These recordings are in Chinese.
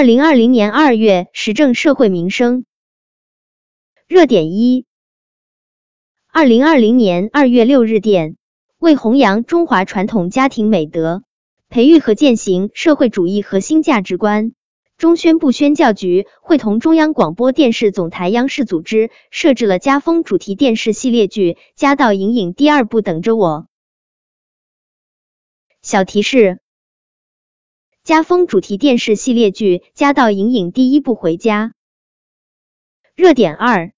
二零二零年二月时政社会民生热点一：二零二零年二月六日电，为弘扬中华传统家庭美德，培育和践行社会主义核心价值观，中宣部宣教局会同中央广播电视总台央视组织设置了家风主题电视系列剧《家道隐隐》第二部，等着我。小提示。家风主题电视系列剧《家道隐隐》第一部回家。热点二：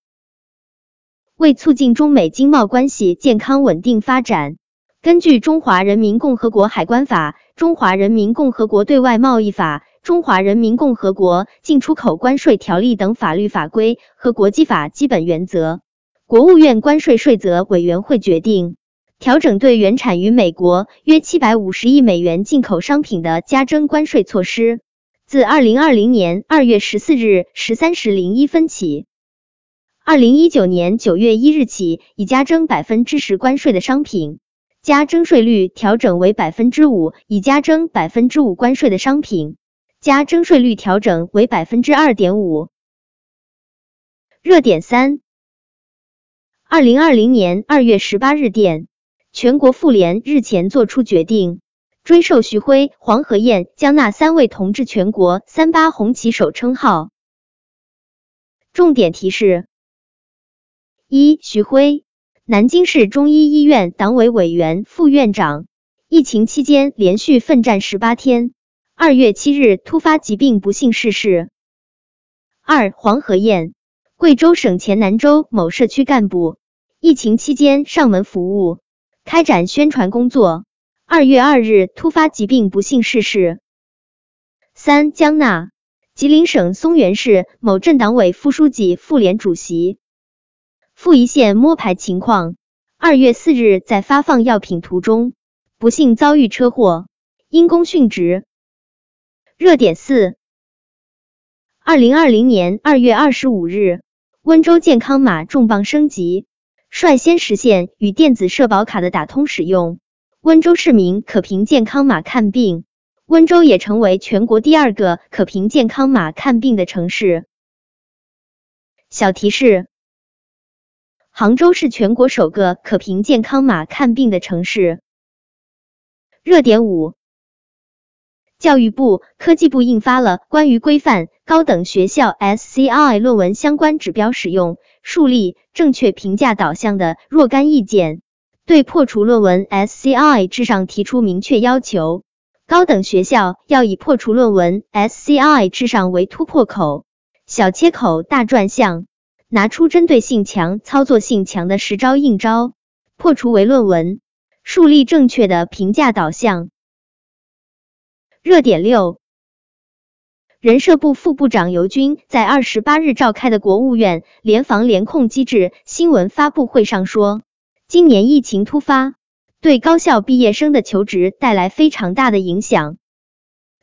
为促进中美经贸关系健康稳定发展，根据《中华人民共和国海关法》《中华人民共和国对外贸易法》《中华人民共和国进出口关税条例》等法律法规和国际法基本原则，国务院关税税则委员会决定。调整对原产于美国约七百五十亿美元进口商品的加征关税措施，自二零二零年二月十四日十三时零一分起，二零一九年九月一日起，已加征百分之十关税的商品，加征税率调整为百分之五；已加征百分之五关税的商品，加征税率调整为百分之二点五。热点三，二零二零年二月十八日电。全国妇联日前作出决定，追授徐辉、黄河燕、江娜三位同志全国“三八红旗手”称号。重点提示：一、徐辉，南京市中医医院党委委员、副院长，疫情期间连续奋战十八天，二月七日突发疾病不幸逝世。二、黄河燕，贵州省黔南州某社区干部，疫情期间上门服务。开展宣传工作，二月二日突发疾病不幸逝世。三江娜，吉林省松原市某镇党委副书记、妇联主席。富宜县摸排情况：二月四日在发放药品途中，不幸遭遇车祸，因公殉职。热点四：二零二零年二月二十五日，温州健康码重磅升级。率先实现与电子社保卡的打通使用，温州市民可凭健康码看病。温州也成为全国第二个可凭健康码看病的城市。小提示：杭州是全国首个可凭健康码看病的城市。热点五：教育部、科技部印发了关于规范高等学校 SCI 论文相关指标使用。树立正确评价导向的若干意见，对破除论文 SCI 至上提出明确要求。高等学校要以破除论文 SCI 至上为突破口，小切口大转向，拿出针对性强、操作性强的实招硬招，破除唯论文，树立正确的评价导向。热点六。人社部副部长尤军在二十八日召开的国务院联防联控机制新闻发布会上说，今年疫情突发，对高校毕业生的求职带来非常大的影响，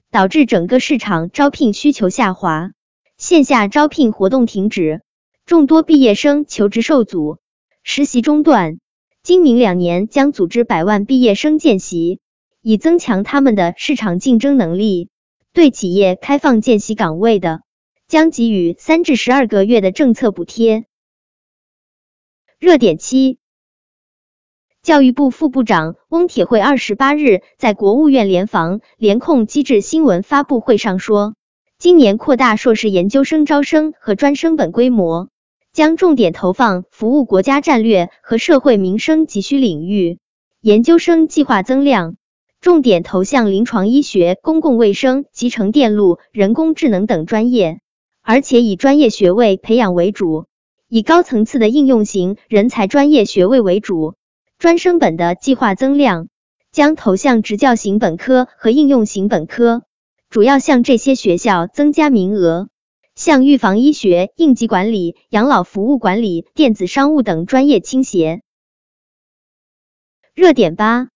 导致整个市场招聘需求下滑，线下招聘活动停止，众多毕业生求职受阻，实习中断。今明两年将组织百万毕业生见习，以增强他们的市场竞争能力。对企业开放见习岗位的，将给予三至十二个月的政策补贴。热点七，教育部副部长翁铁慧二十八日在国务院联防联控机制新闻发布会上说，今年扩大硕士研究生招生和专升本规模，将重点投放服务国家战略和社会民生急需领域，研究生计划增量。重点投向临床医学、公共卫生、集成电路、人工智能等专业，而且以专业学位培养为主，以高层次的应用型人才专业学位为主。专升本的计划增量将投向职教型本科和应用型本科，主要向这些学校增加名额，向预防医学、应急管理、养老服务管理、电子商务等专业倾斜。热点八。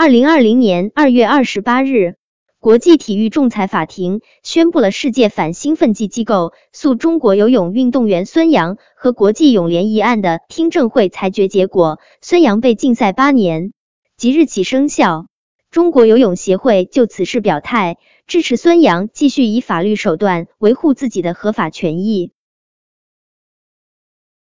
二零二零年二月二十八日，国际体育仲裁法庭宣布了世界反兴奋剂机构诉中国游泳运动员孙杨和国际泳联一案的听证会裁决结果，孙杨被禁赛八年，即日起生效。中国游泳协会就此事表态，支持孙杨继续以法律手段维护自己的合法权益。